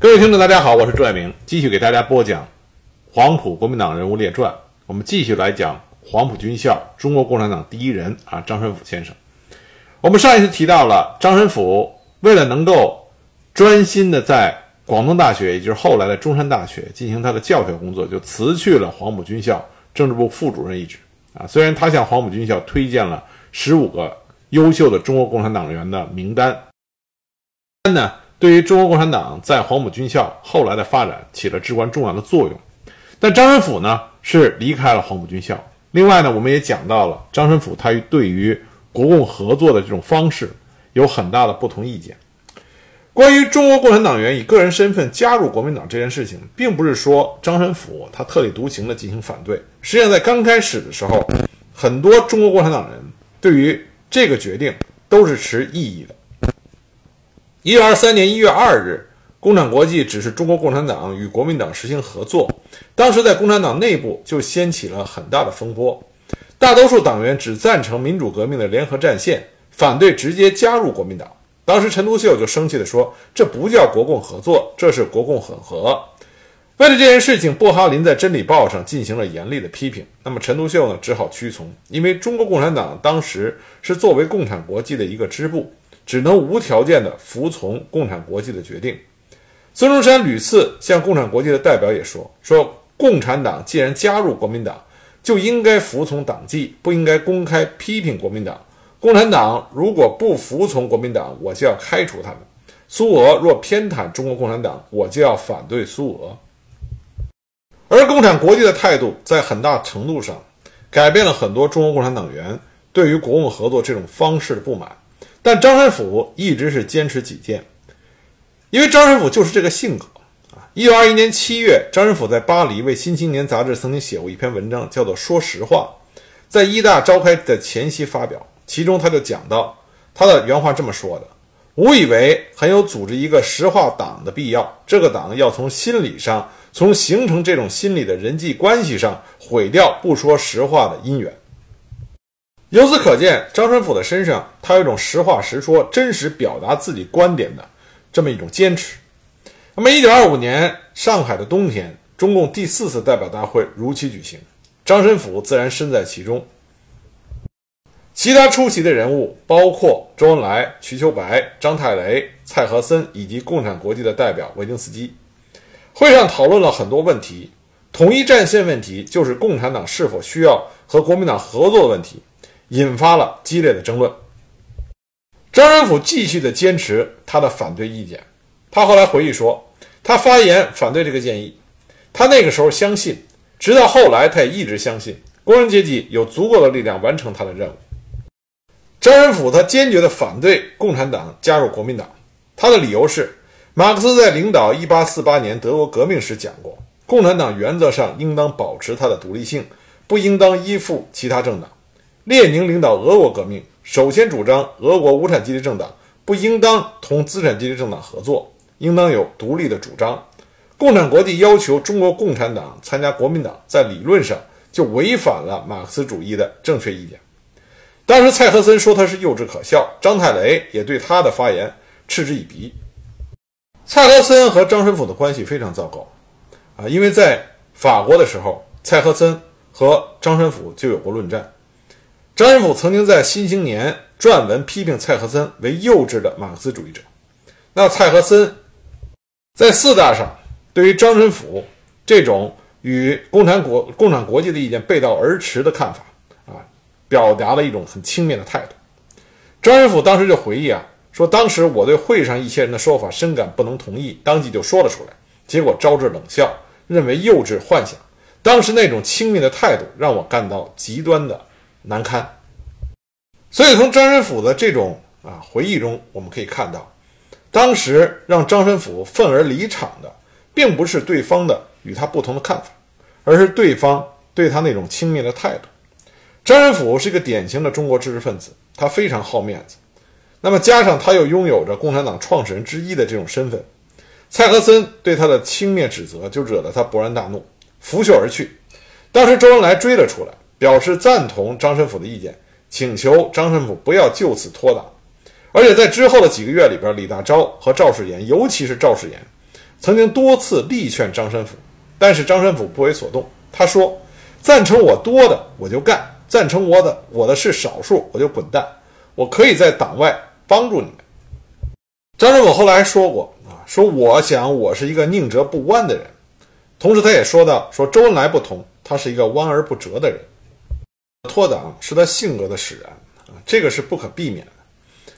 各位听众，大家好，我是朱爱明，继续给大家播讲《黄埔国民党人物列传》。我们继续来讲黄埔军校中国共产党第一人啊，张申府先生。我们上一次提到了张申府为了能够专心的在广东大学，也就是后来的中山大学进行他的教学工作，就辞去了黄埔军校政治部副主任一职啊。虽然他向黄埔军校推荐了十五个优秀的中国共产党员的名单，但呢。对于中国共产党在黄埔军校后来的发展起了至关重要的作用，但张申府呢是离开了黄埔军校。另外呢，我们也讲到了张申府他对于国共合作的这种方式有很大的不同意见。关于中国共产党员以个人身份加入国民党这件事情，并不是说张申府他特立独行的进行反对。实际上，在刚开始的时候，很多中国共产党人对于这个决定都是持异议的。一九二三年一月二日，共产国际指示中国共产党与国民党实行合作。当时在共产党内部就掀起了很大的风波，大多数党员只赞成民主革命的联合战线，反对直接加入国民党。当时陈独秀就生气地说：“这不叫国共合作，这是国共混合。”为了这件事情，布哈林在《真理报》上进行了严厉的批评。那么陈独秀呢，只好屈从，因为中国共产党当时是作为共产国际的一个支部。只能无条件地服从共产国际的决定。孙中山屡次向共产国际的代表也说：“说共产党既然加入国民党，就应该服从党纪，不应该公开批评国民党。共产党如果不服从国民党，我就要开除他们。苏俄若偏袒中国共产党，我就要反对苏俄。”而共产国际的态度在很大程度上改变了很多中国共产党员对于国共合作这种方式的不满。但张申府一直是坚持己见，因为张申府就是这个性格啊。一九二一年七月，张申府在巴黎为《新青年》杂志曾经写过一篇文章，叫做《说实话》，在一大召开的前夕发表。其中他就讲到他的原话这么说的：“吾以为很有组织一个实话党的必要。这个党要从心理上，从形成这种心理的人际关系上，毁掉不说实话的因缘。”由此可见，张申府的身上，他有一种实话实说、真实表达自己观点的这么一种坚持。那么，一九二五年上海的冬天，中共第四次代表大会如期举行，张申府自然身在其中。其他出席的人物包括周恩来、瞿秋白、张太雷、蔡和森以及共产国际的代表维京斯基。会上讨论了很多问题，统一战线问题就是共产党是否需要和国民党合作的问题。引发了激烈的争论。张仁甫继续的坚持他的反对意见。他后来回忆说，他发言反对这个建议。他那个时候相信，直到后来他也一直相信，工人阶级有足够的力量完成他的任务。张仁甫他坚决的反对共产党加入国民党。他的理由是，马克思在领导1848年德国革命时讲过，共产党原则上应当保持它的独立性，不应当依附其他政党。列宁领导俄国革命，首先主张俄国无产阶级政党不应当同资产阶级政党合作，应当有独立的主张。共产国际要求中国共产党参加国民党，在理论上就违反了马克思主义的正确意见。当时蔡和森说他是幼稚可笑，张太雷也对他的发言嗤之以鼻。蔡和森和张申府的关系非常糟糕啊，因为在法国的时候，蔡和森和张申府就有过论战。张申府曾经在《新青年》撰文批评蔡和森为幼稚的马克思主义者。那蔡和森在四大上对于张申府这种与共产国共产国际的意见背道而驰的看法啊，表达了一种很轻蔑的态度。张申府当时就回忆啊，说当时我对会上一些人的说法深感不能同意，当即就说了出来，结果招致冷笑，认为幼稚幻想。当时那种轻蔑的态度让我感到极端的。难堪，所以从张申府的这种啊回忆中，我们可以看到，当时让张申府愤而离场的，并不是对方的与他不同的看法，而是对方对他那种轻蔑的态度。张申府是一个典型的中国知识分子，他非常好面子，那么加上他又拥有着共产党创始人之一的这种身份，蔡和森对他的轻蔑指责就惹得他勃然大怒，拂袖而去。当时周恩来追了出来。表示赞同张申府的意见，请求张申府不要就此脱党。而且在之后的几个月里边，李大钊和赵世炎，尤其是赵世炎，曾经多次力劝张申府，但是张申府不为所动。他说：“赞成我多的我就干，赞成我的我的是少数我就滚蛋，我可以在党外帮助你们。”张申府后来说过啊，说我想我是一个宁折不弯的人。同时，他也说到说周恩来不同，他是一个弯而不折的人。脱党是他性格的使然啊，这个是不可避免的。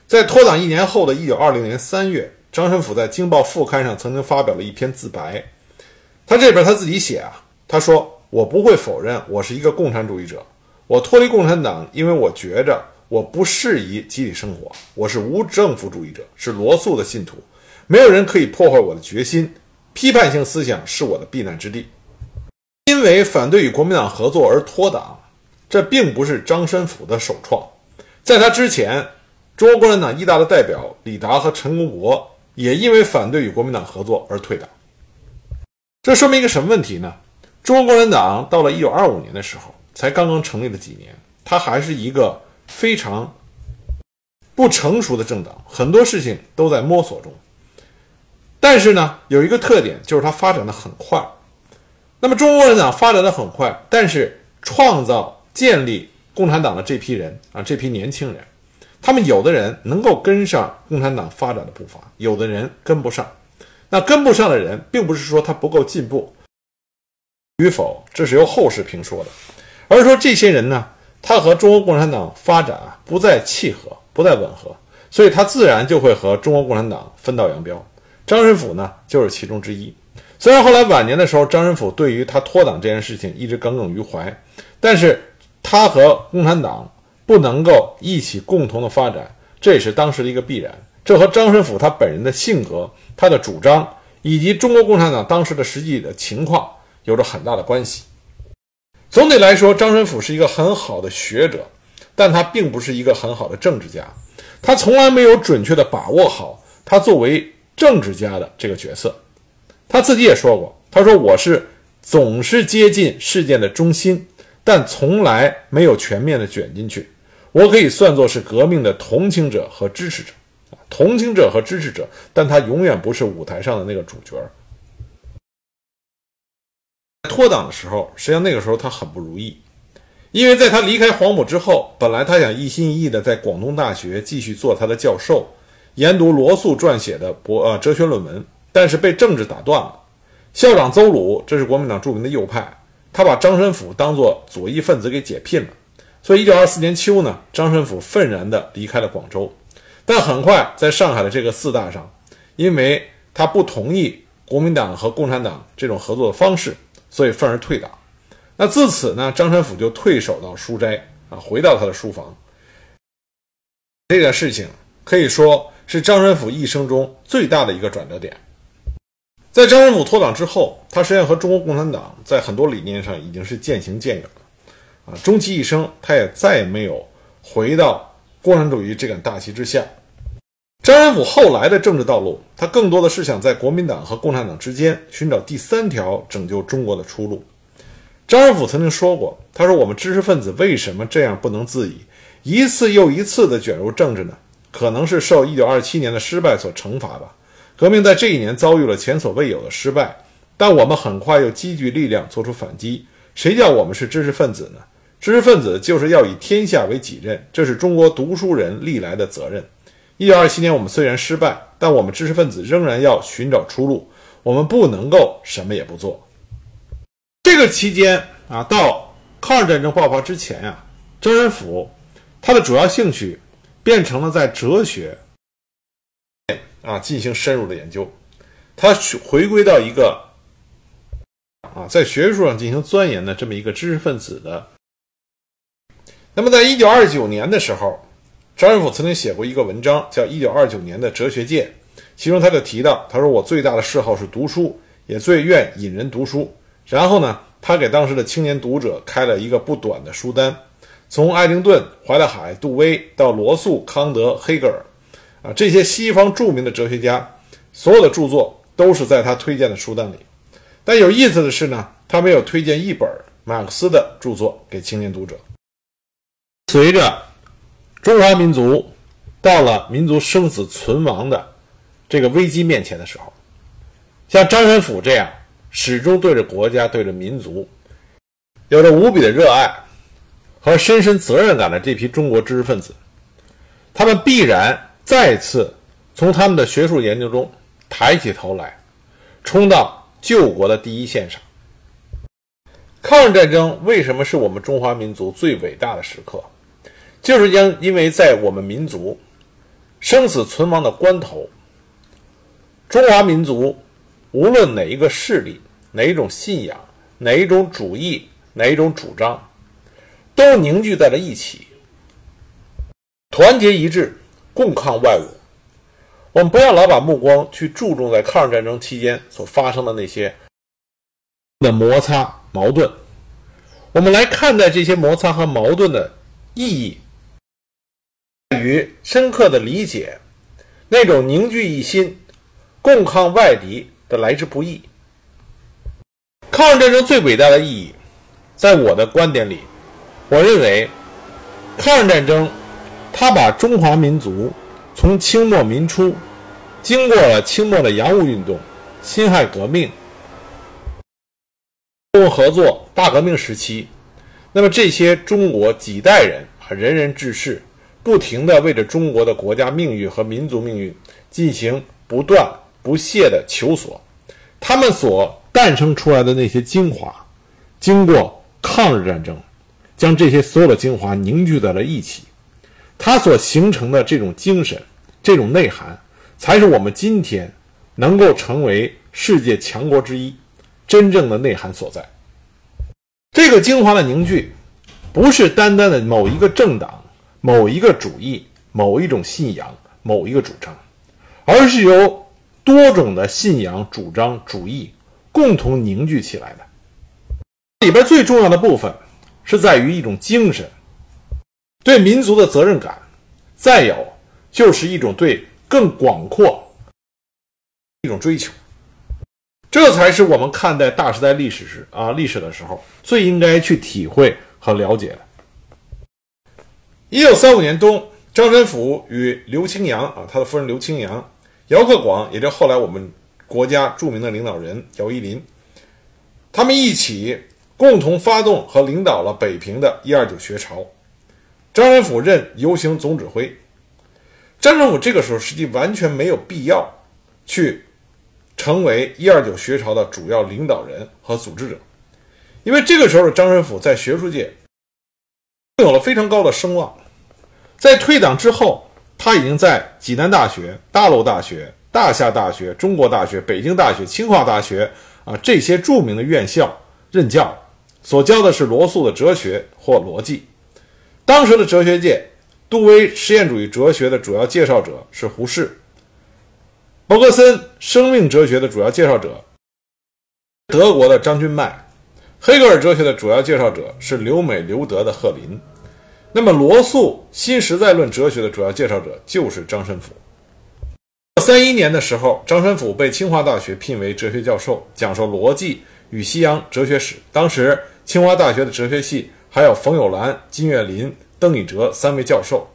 在脱党一年后的一九二零年三月，张申府在《京报》副刊上曾经发表了一篇自白。他这边他自己写啊，他说：“我不会否认我是一个共产主义者，我脱离共产党，因为我觉着我不适宜集体生活，我是无政府主义者，是罗素的信徒，没有人可以破坏我的决心。批判性思想是我的避难之地。因为反对与国民党合作而脱党。”这并不是张申府的首创，在他之前，中国共产党一大的代表李达和陈公博也因为反对与国民党合作而退党。这说明一个什么问题呢？中国共产党到了1925年的时候，才刚刚成立了几年，它还是一个非常不成熟的政党，很多事情都在摸索中。但是呢，有一个特点就是它发展的很快。那么中国共产党发展的很快，但是创造。建立共产党的这批人啊，这批年轻人，他们有的人能够跟上共产党发展的步伐，有的人跟不上。那跟不上的人，并不是说他不够进步与否，这是由后世评说的，而是说这些人呢，他和中国共产党发展啊不再契合，不再吻合，所以他自然就会和中国共产党分道扬镳。张仁甫呢，就是其中之一。虽然后来晚年的时候，张仁甫对于他脱党这件事情一直耿耿于怀，但是。他和共产党不能够一起共同的发展，这也是当时的一个必然。这和张申府他本人的性格、他的主张以及中国共产党当时的实际的情况有着很大的关系。总体来说，张申府是一个很好的学者，但他并不是一个很好的政治家。他从来没有准确的把握好他作为政治家的这个角色。他自己也说过：“他说我是总是接近事件的中心。”但从来没有全面的卷进去，我可以算作是革命的同情者和支持者，同情者和支持者，但他永远不是舞台上的那个主角。脱党的时候，实际上那个时候他很不如意，因为在他离开黄埔之后，本来他想一心一意的在广东大学继续做他的教授，研读罗素撰写的博呃哲学论文，但是被政治打断了。校长邹鲁，这是国民党著名的右派。他把张申府当作左翼分子给解聘了，所以一九二四年秋呢，张申府愤然地离开了广州。但很快在上海的这个四大上，因为他不同意国民党和共产党这种合作的方式，所以愤而退党。那自此呢，张申府就退守到书斋啊，回到他的书房。这件事情可以说是张申府一生中最大的一个转折点。在张申府脱党之后，他实际上和中国共产党在很多理念上已经是渐行渐远了，啊，终其一生，他也再也没有回到共产主义这杆大旗之下。张申府后来的政治道路，他更多的是想在国民党和共产党之间寻找第三条拯救中国的出路。张申府曾经说过：“他说我们知识分子为什么这样不能自已，一次又一次地卷入政治呢？可能是受1927年的失败所惩罚吧。”革命在这一年遭遇了前所未有的失败，但我们很快又积聚力量做出反击。谁叫我们是知识分子呢？知识分子就是要以天下为己任，这是中国读书人历来的责任。一九二七年我们虽然失败，但我们知识分子仍然要寻找出路。我们不能够什么也不做。这个期间啊，到抗日战争爆发之前呀，张申府他的主要兴趣变成了在哲学。啊，进行深入的研究，他回归到一个啊，在学术上进行钻研的这么一个知识分子的。那么，在一九二九年的时候，张申府曾经写过一个文章，叫《一九二九年的哲学界》，其中他就提到，他说：“我最大的嗜好是读书，也最愿引人读书。”然后呢，他给当时的青年读者开了一个不短的书单，从爱丁顿、怀特海、杜威到罗素、康德、黑格尔。啊，这些西方著名的哲学家，所有的著作都是在他推荐的书单里。但有意思的是呢，他没有推荐一本马克思的著作给青年读者。随着中华民族到了民族生死存亡的这个危机面前的时候，像张申府这样始终对着国家、对着民族有着无比的热爱和深深责任感的这批中国知识分子，他们必然再次从他们的学术研究中抬起头来，冲到救国的第一线上。抗日战争为什么是我们中华民族最伟大的时刻？就是因因为在我们民族生死存亡的关头，中华民族无论哪一个势力、哪一种信仰、哪一种主义、哪一种主张，都凝聚在了一起，团结一致，共抗外侮。我们不要老把目光去注重在抗日战争期间所发生的那些的摩擦。矛盾，我们来看待这些摩擦和矛盾的意义，在于深刻的理解那种凝聚一心、共抗外敌的来之不易。抗日战争最伟大的意义，在我的观点里，我认为，抗日战争他把中华民族从清末民初，经过了清末的洋务运动、辛亥革命。中共合作大革命时期，那么这些中国几代人啊，仁人志士，不停地为着中国的国家命运和民族命运进行不断不懈的求索，他们所诞生出来的那些精华，经过抗日战争，将这些所有的精华凝聚在了一起，它所形成的这种精神、这种内涵，才是我们今天能够成为世界强国之一。真正的内涵所在，这个精华的凝聚，不是单单的某一个政党、某一个主义、某一种信仰、某一个主张，而是由多种的信仰、主张、主义共同凝聚起来的。里边最重要的部分，是在于一种精神，对民族的责任感，再有就是一种对更广阔一种追求。这才是我们看待大时代历史时啊历史的时候最应该去体会和了解的。一九三五年冬，张申府与刘清扬啊，他的夫人刘清扬，姚克广，也就后来我们国家著名的领导人姚依林，他们一起共同发动和领导了北平的一二九学潮。张申府任游行总指挥。张申府这个时候实际完全没有必要去。成为一二九学潮的主要领导人和组织者，因为这个时候的张申府在学术界有了非常高的声望。在退党之后，他已经在济南大学、大陆大学、大夏大学、中国大学、北京大学、清华大学啊这些著名的院校任教，所教的是罗素的哲学或逻辑。当时的哲学界，杜威实验主义哲学的主要介绍者是胡适。伯格森生命哲学的主要介绍者，德国的张君迈；黑格尔哲学的主要介绍者是留美留德的赫林。那么，罗素新实在论哲学的主要介绍者就是张申府。三一年的时候，张申府被清华大学聘为哲学教授，讲授逻辑与西洋哲学史。当时，清华大学的哲学系还有冯友兰、金岳霖、邓以哲三位教授。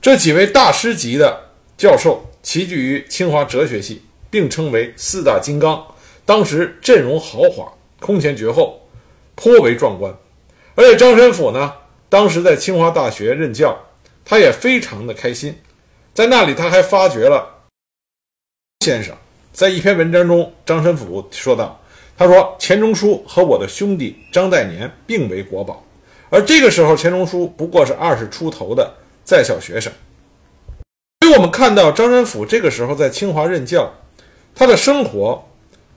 这几位大师级的教授。齐聚于清华哲学系，并称为四大金刚。当时阵容豪华，空前绝后，颇为壮观。而且张申府呢，当时在清华大学任教，他也非常的开心。在那里，他还发掘了先生。在一篇文章中，张申府说道：“他说钱钟书和我的兄弟张岱年并为国宝，而这个时候钱钟书不过是二十出头的在校学生。”所以我们看到张申府这个时候在清华任教，他的生活、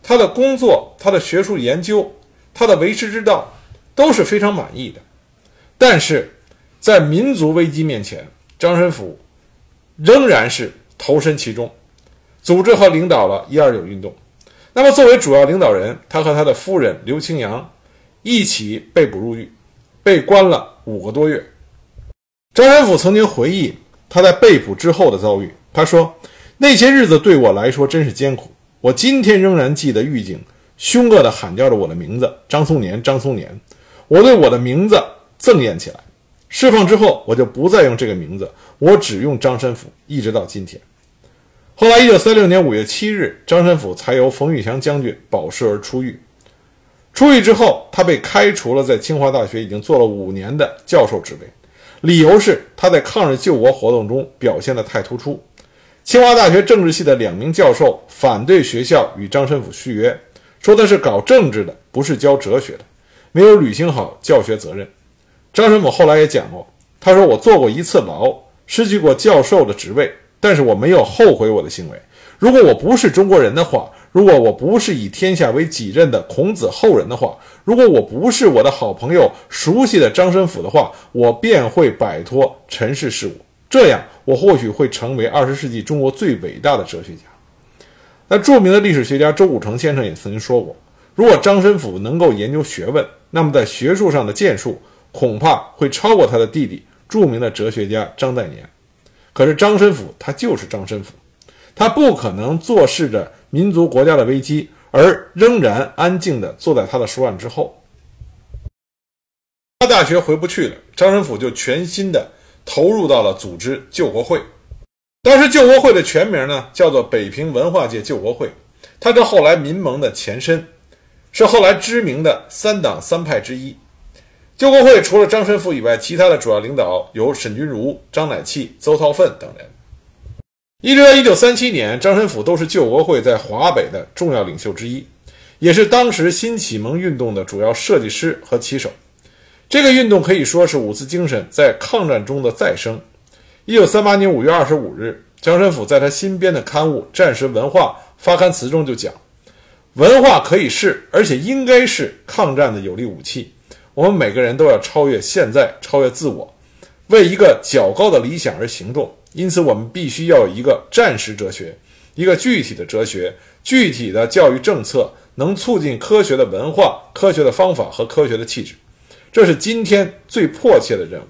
他的工作、他的学术研究、他的为师之道都是非常满意的。但是，在民族危机面前，张申府仍然是投身其中，组织和领导了一二九运动。那么，作为主要领导人，他和他的夫人刘清扬一起被捕入狱，被关了五个多月。张申府曾经回忆。他在被捕之后的遭遇，他说：“那些日子对我来说真是艰苦。我今天仍然记得狱警凶恶地喊叫着我的名字——张松年，张松年。我对我的名字憎厌起来。释放之后，我就不再用这个名字，我只用张申府，一直到今天。后来，一九三六年五月七日，张申府才由冯玉祥将军保释而出狱。出狱之后，他被开除了在清华大学已经做了五年的教授职位，理由是他在抗日救国活动中表现得太突出。清华大学政治系的两名教授反对学校与张申府续约，说他是搞政治的，不是教哲学的，没有履行好教学责任。张申府后来也讲过，他说：“我坐过一次牢，失去过教授的职位，但是我没有后悔我的行为。如果我不是中国人的话，如果我不是以天下为己任的孔子后人的话，如果我不是我的好朋友熟悉的张申府的话，我便会摆脱尘世事物，这样我或许会成为二十世纪中国最伟大的哲学家。”那著名的历史学家周武成先生也曾经说过，如果张申府能够研究学问，那么在学术上的建树。恐怕会超过他的弟弟，著名的哲学家张岱年。可是张申府他就是张申府，他不可能坐视着民族国家的危机而仍然安静地坐在他的书案之后。他大学回不去了，张申府就全心地投入到了组织救国会。当时救国会的全名呢叫做北平文化界救国会，它是后来民盟的前身，是后来知名的三党三派之一。救国会除了张申府以外，其他的主要领导有沈钧儒、张乃器、邹韬奋等人。一直到一九三七年，张申府都是救国会在华北的重要领袖之一，也是当时新启蒙运动的主要设计师和旗手。这个运动可以说是五四精神在抗战中的再生。一九三八年五月二十五日，张申府在他新编的刊物《战时文化》发刊词中就讲：“文化可以是，而且应该是抗战的有力武器。”我们每个人都要超越现在，超越自我，为一个较高的理想而行动。因此，我们必须要有一个战时哲学，一个具体的哲学，具体的教育政策，能促进科学的文化、科学的方法和科学的气质。这是今天最迫切的任务。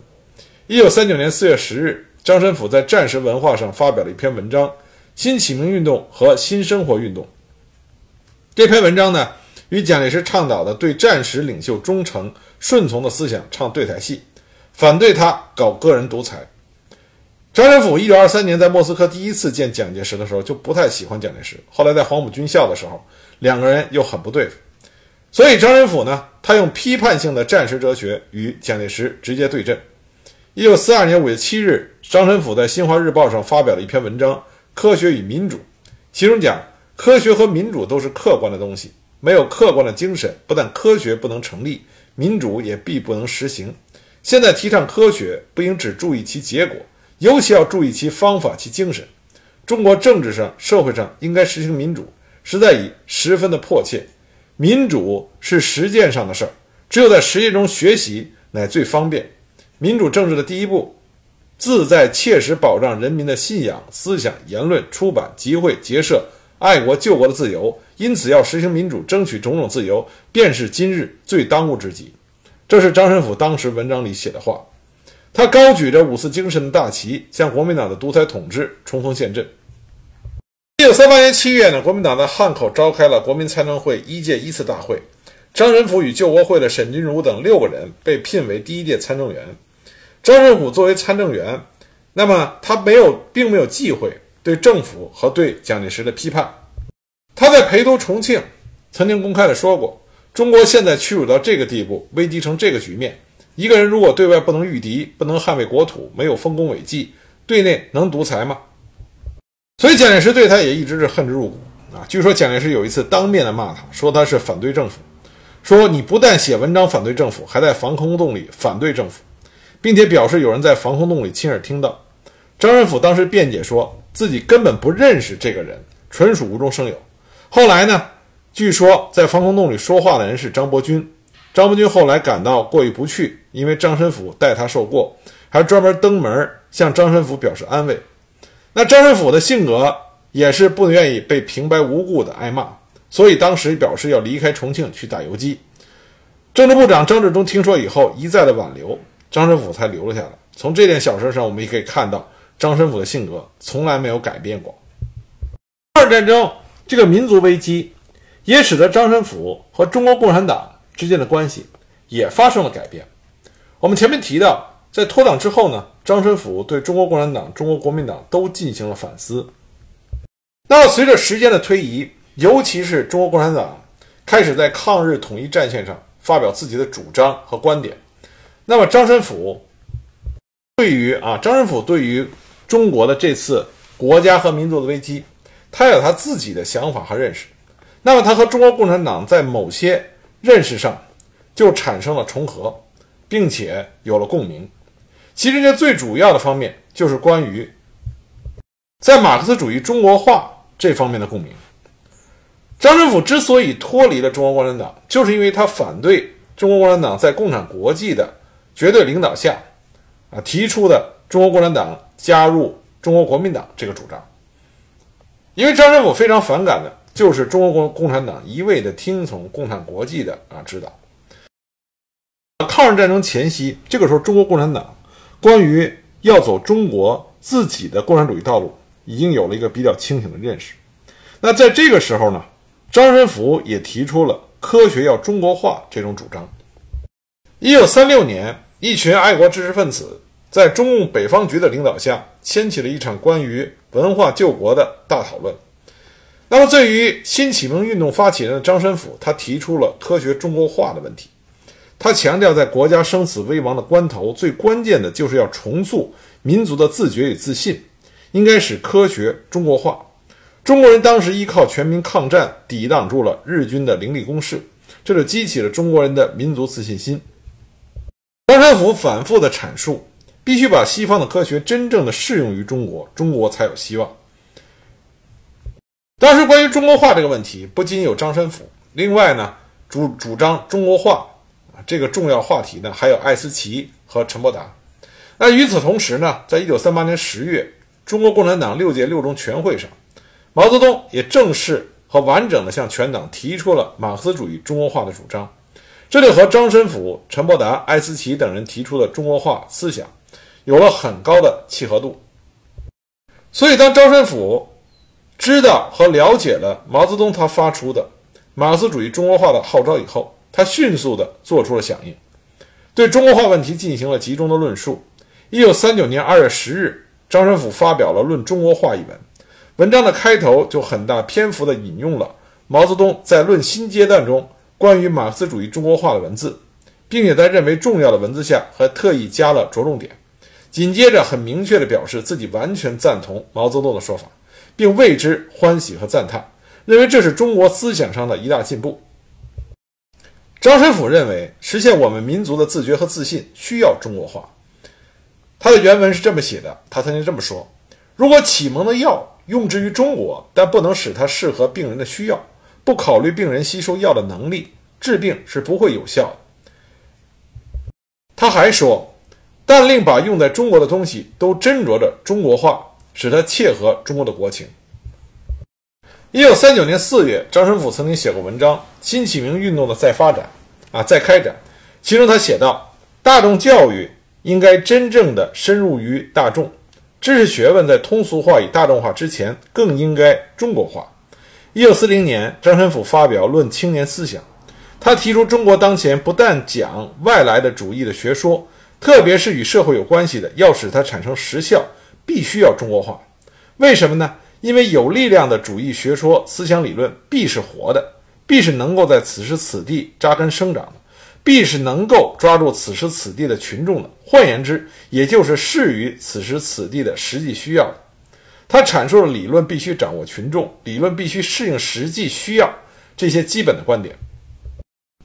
一九三九年四月十日，张申府在《战时文化》上发表了一篇文章《新启蒙运动和新生活运动》。这篇文章呢？与蒋介石倡导的对战时领袖忠诚顺从的思想唱对台戏，反对他搞个人独裁。张申府一九二三年在莫斯科第一次见蒋介石的时候就不太喜欢蒋介石，后来在黄埔军校的时候，两个人又很不对付。所以张申府呢，他用批判性的战时哲学与蒋介石直接对阵。一九四二年五月七日，张申府在《新华日报》上发表了一篇文章《科学与民主》，其中讲科学和民主都是客观的东西。没有客观的精神，不但科学不能成立，民主也必不能实行。现在提倡科学，不应只注意其结果，尤其要注意其方法、其精神。中国政治上、社会上应该实行民主，实在已十分的迫切。民主是实践上的事儿，只有在实践中学习，乃最方便。民主政治的第一步，自在切实保障人民的信仰、思想、言论、出版、集会、结社。爱国救国的自由，因此要实行民主，争取种种自由，便是今日最当务之急。这是张申府当时文章里写的话。他高举着五四精神的大旗，向国民党的独裁统治冲锋陷阵。一九三八年七月呢，国民党在汉口召开了国民参政会一届一次大会，张申府与救国会的沈钧儒等六个人被聘为第一届参政员。张申府作为参政员，那么他没有，并没有忌讳。对政府和对蒋介石的批判，他在陪都重庆曾经公开的说过：“中国现在屈辱到这个地步，危机成这个局面，一个人如果对外不能御敌，不能捍卫国土，没有丰功伟绩，对内能独裁吗？”所以蒋介石对他也一直是恨之入骨啊。据说蒋介石有一次当面的骂他，说他是反对政府，说你不但写文章反对政府，还在防空洞里反对政府，并且表示有人在防空洞里亲耳听到。张仁甫当时辩解说。自己根本不认识这个人，纯属无中生有。后来呢？据说在防空洞里说话的人是张伯钧。张伯钧后来感到过意不去，因为张申府待他受过，还专门登门向张申府表示安慰。那张申府的性格也是不愿意被平白无故的挨骂，所以当时表示要离开重庆去打游击。政治部长张治中听说以后，一再的挽留，张申府才留了下来。从这件小事上，我们也可以看到。张申府的性格从来没有改变过。二战争这个民族危机，也使得张申府和中国共产党之间的关系也发生了改变。我们前面提到，在脱党之后呢，张申府对中国共产党、中国国民党都进行了反思。那么随着时间的推移，尤其是中国共产党开始在抗日统一战线上发表自己的主张和观点，那么张申府对于啊张申府对于中国的这次国家和民族的危机，他有他自己的想法和认识。那么他和中国共产党在某些认识上就产生了重合，并且有了共鸣。其实这最主要的方面就是关于在马克思主义中国化这方面的共鸣。张振甫之所以脱离了中国共产党，就是因为他反对中国共产党在共产国际的绝对领导下，啊提出的中国共产党加入中国国民党这个主张。因为张申府非常反感的就是中国共共产党一味的听从共产国际的啊指导。抗日战争前夕，这个时候中国共产党关于要走中国自己的共产主义道路，已经有了一个比较清醒的认识。那在这个时候呢？张申府也提出了科学要中国化这种主张。一九三六年，一群爱国知识分子在中共北方局的领导下，掀起了一场关于文化救国的大讨论。那么，对于新启蒙运动发起人的张申府，他提出了科学中国化的问题。他强调，在国家生死危亡的关头，最关键的就是要重塑民族的自觉与自信，应该使科学中国化。中国人当时依靠全民抗战，抵挡住了日军的凌厉攻势，这就激起了中国人的民族自信心。张申府反复的阐述，必须把西方的科学真正的适用于中国，中国才有希望。当时关于中国化这个问题，不仅有张申府，另外呢，主主张中国化这个重要话题呢，还有艾思奇和陈伯达。那与此同时呢，在一九三八年十月，中国共产党六届六中全会上。毛泽东也正式和完整地向全党提出了马克思主义中国化的主张，这就和张申府、陈伯达、艾思奇等人提出的中国化思想有了很高的契合度。所以，当张申府知道和了解了毛泽东他发出的马克思主义中国化的号召以后，他迅速地做出了响应，对中国化问题进行了集中的论述。一九三九年二月十日，张申府发表了《论中国化》一文。文章的开头就很大篇幅地引用了毛泽东在《论新阶段》中关于马克思主义中国化的文字，并且在认为重要的文字下还特意加了着重点。紧接着，很明确地表示自己完全赞同毛泽东的说法，并为之欢喜和赞叹，认为这是中国思想上的一大进步。张申府认为，实现我们民族的自觉和自信需要中国化。他的原文是这么写的：他曾经这么说，如果启蒙的药。用之于中国，但不能使它适合病人的需要，不考虑病人吸收药的能力，治病是不会有效的。他还说，但令把用在中国的东西都斟酌着中国化，使它切合中国的国情。一九三九年四月，张申府曾经写过文章《新启明运动的再发展》，啊，再开展。其中他写道：大众教育应该真正的深入于大众。知识学问在通俗化与大众化之前，更应该中国化。一九四零年，张申府发表《论青年思想》，他提出中国当前不但讲外来的主义的学说，特别是与社会有关系的，要使它产生实效，必须要中国化。为什么呢？因为有力量的主义学说、思想理论必是活的，必是能够在此时此地扎根生长的。必是能够抓住此时此地的群众的，换言之，也就是适于此时此地的实际需要的。他阐述了理论必须掌握群众，理论必须适应实际需要这些基本的观点。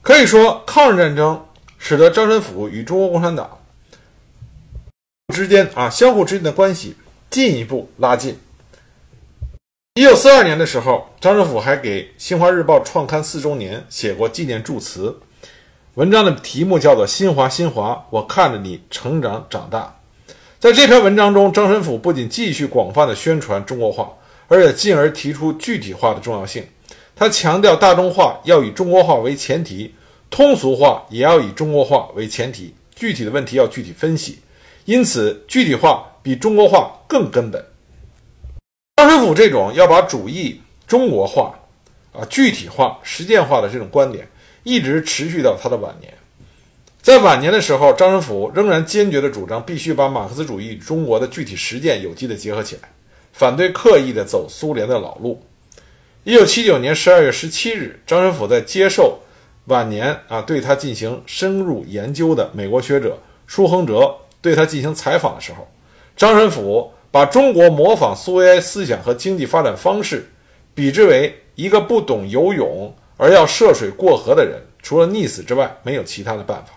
可以说，抗日战争使得张申府与中国共产党之间啊相互之间的关系进一步拉近。一九四二年的时候，张申府还给《新华日报》创刊四周年写过纪念祝词。文章的题目叫做《新华，新华，我看着你成长长大》。在这篇文章中，张申府不仅继续广泛的宣传中国化，而且进而提出具体化的重要性。他强调大众化要以中国化为前提，通俗化也要以中国化为前提，具体的问题要具体分析。因此，具体化比中国化更根本。张申府这种要把主义中国化、啊具体化、实践化的这种观点。一直持续到他的晚年，在晚年的时候，张申府仍然坚决地主张必须把马克思主义与中国的具体实践有机地结合起来。反对刻意的走苏联的老路。一九七九年十二月十七日，张申府在接受晚年啊对他进行深入研究的美国学者舒亨哲对他进行采访的时候，张申府把中国模仿苏维埃思想和经济发展方式比之为一个不懂游泳而要涉水过河的人，除了溺死之外，没有其他的办法。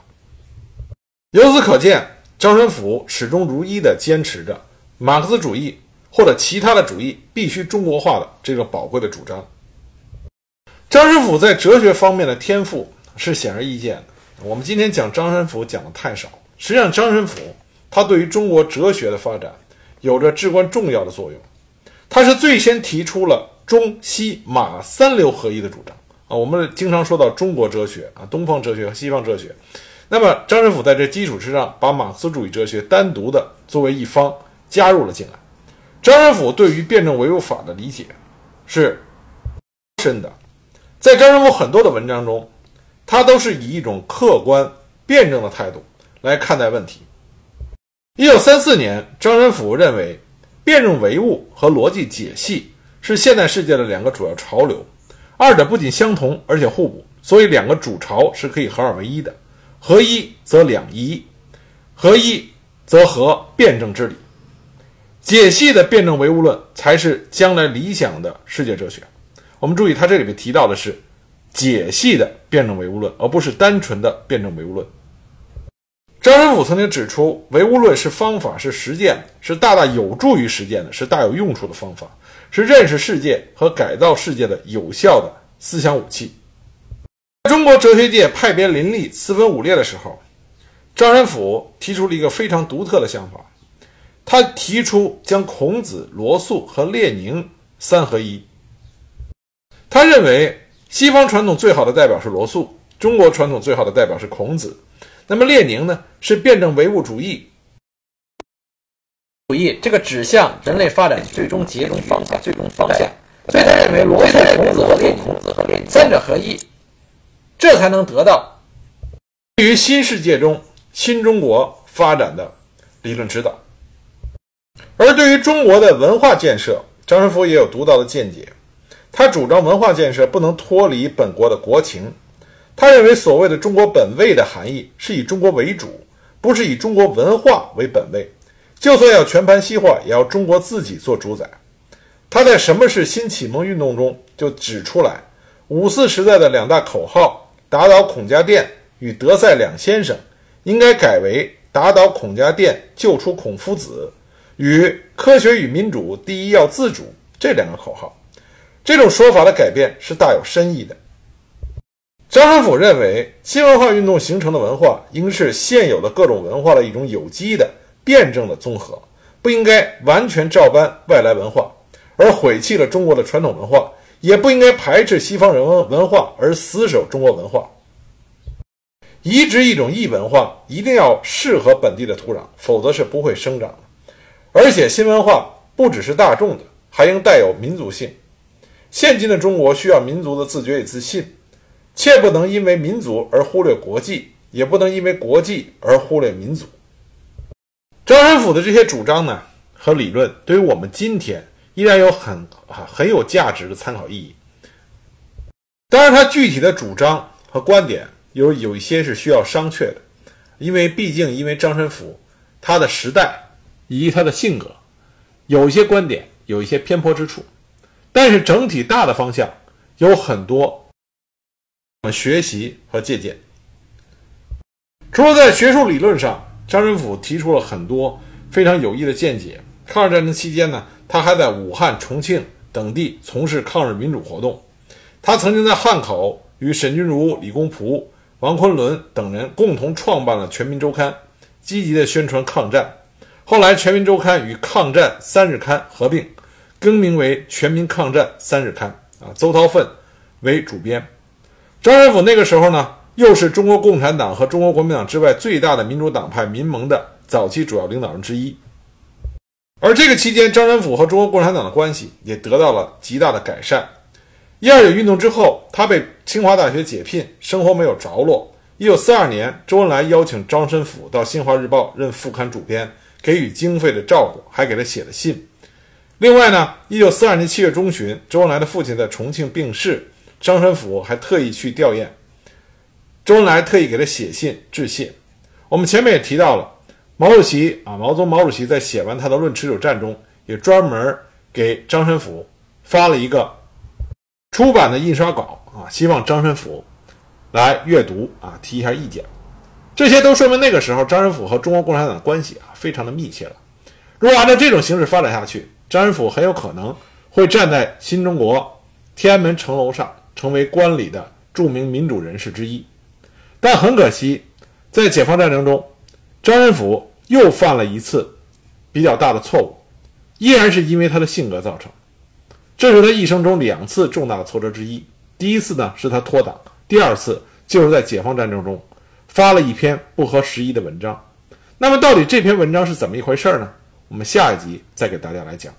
由此可见，张申府始终如一地坚持着马克思主义或者其他的主义必须中国化的这个宝贵的主张。张申府在哲学方面的天赋是显而易见的。我们今天讲张申府讲的太少，实际上张申府他对于中国哲学的发展有着至关重要的作用。他是最先提出了中西马三流合一的主张啊。我们经常说到中国哲学啊，东方哲学和西方哲学。那么，张申府在这基础之上，把马克思主义哲学单独的作为一方加入了进来。张申府对于辩证唯物法的理解是深的，在张申府很多的文章中，他都是以一种客观辩证的态度来看待问题。一九三四年，张仁甫认为，辩证唯物和逻辑解析是现代世界的两个主要潮流，二者不仅相同，而且互补，所以两个主潮是可以合二为一的。合一则两一，合一则合辩证之理。解析的辩证唯物论才是将来理想的世界哲学。我们注意，他这里面提到的是解析的辩证唯物论，而不是单纯的辩证唯物论。张申府曾经指出，唯物论是方法，是实践，是大大有助于实践的，是大有用处的方法，是认识世界和改造世界的有效的思想武器。中国哲学界派别林立、四分五裂的时候，张申府提出了一个非常独特的想法。他提出将孔子、罗素和列宁三合一。他认为西方传统最好的代表是罗素，中国传统最好的代表是孔子。那么列宁呢？是辩证唯物主义主义这个指向人类发展最终结论方向、最终方向。所以他认为罗素、孔子和列宁三者合一。这才能得到对于新世界中新中国发展的理论指导，而对于中国的文化建设，张申府也有独到的见解。他主张文化建设不能脱离本国的国情。他认为，所谓的“中国本位”的含义是以中国为主，不是以中国文化为本位。就算要全盘西化，也要中国自己做主宰。他在《什么是新启蒙运动》中就指出来，五四时代的两大口号。打倒孔家店与德赛两先生，应该改为打倒孔家店，救出孔夫子，与科学与民主第一要自主这两个口号。这种说法的改变是大有深意的。张申府认为，新文化运动形成的文化应是现有的各种文化的一种有机的、辩证的综合，不应该完全照搬外来文化而毁弃了中国的传统文化。也不应该排斥西方人文文化而死守中国文化。移植一种异文化一定要适合本地的土壤，否则是不会生长的。而且新文化不只是大众的，还应带有民族性。现今的中国需要民族的自觉与自信，切不能因为民族而忽略国际，也不能因为国际而忽略民族。张申府的这些主张呢和理论，对于我们今天。依然有很啊很有价值的参考意义。当然，他具体的主张和观点有有一些是需要商榷的，因为毕竟因为张申府他的时代以及他的性格，有一些观点有一些偏颇之处。但是整体大的方向有很多们学习和借鉴。除了在学术理论上，张申府提出了很多非常有益的见解。抗日战争期间呢？他还在武汉、重庆等地从事抗日民主活动。他曾经在汉口与沈钧儒、李公朴、王昆仑等人共同创办了《全民周刊》，积极的宣传抗战。后来，《全民周刊》与《抗战三日刊》合并，更名为《全民抗战三日刊》。啊，邹韬奋为主编。张申府那个时候呢，又是中国共产党和中国国民党之外最大的民主党派民盟的早期主要领导人之一。而这个期间，张申府和中国共产党的关系也得到了极大的改善。一二九运动之后，他被清华大学解聘，生活没有着落。一九四二年，周恩来邀请张申府到《新华日报》任副刊主编，给予经费的照顾，还给他写了信。另外呢，一九四二年七月中旬，周恩来的父亲在重庆病逝，张申府还特意去吊唁。周恩来特意给他写信致谢。我们前面也提到了，毛主席啊，毛泽东毛主席在写完他的《论持久战》中，也专门给张申府发了一个出版的印刷稿啊，希望张申府来阅读啊，提一下意见。这些都说明那个时候张申府和中国共产党的关系啊，非常的密切了。如果按照这种形式发展下去，张申府很有可能会站在新中国天安门城楼上，成为观里的著名民主人士之一。但很可惜，在解放战争中，张申府又犯了一次比较大的错误，依然是因为他的性格造成。这是他一生中两次重大的挫折之一。第一次呢是他脱党，第二次就是在解放战争中发了一篇不合时宜的文章。那么到底这篇文章是怎么一回事呢？我们下一集再给大家来讲。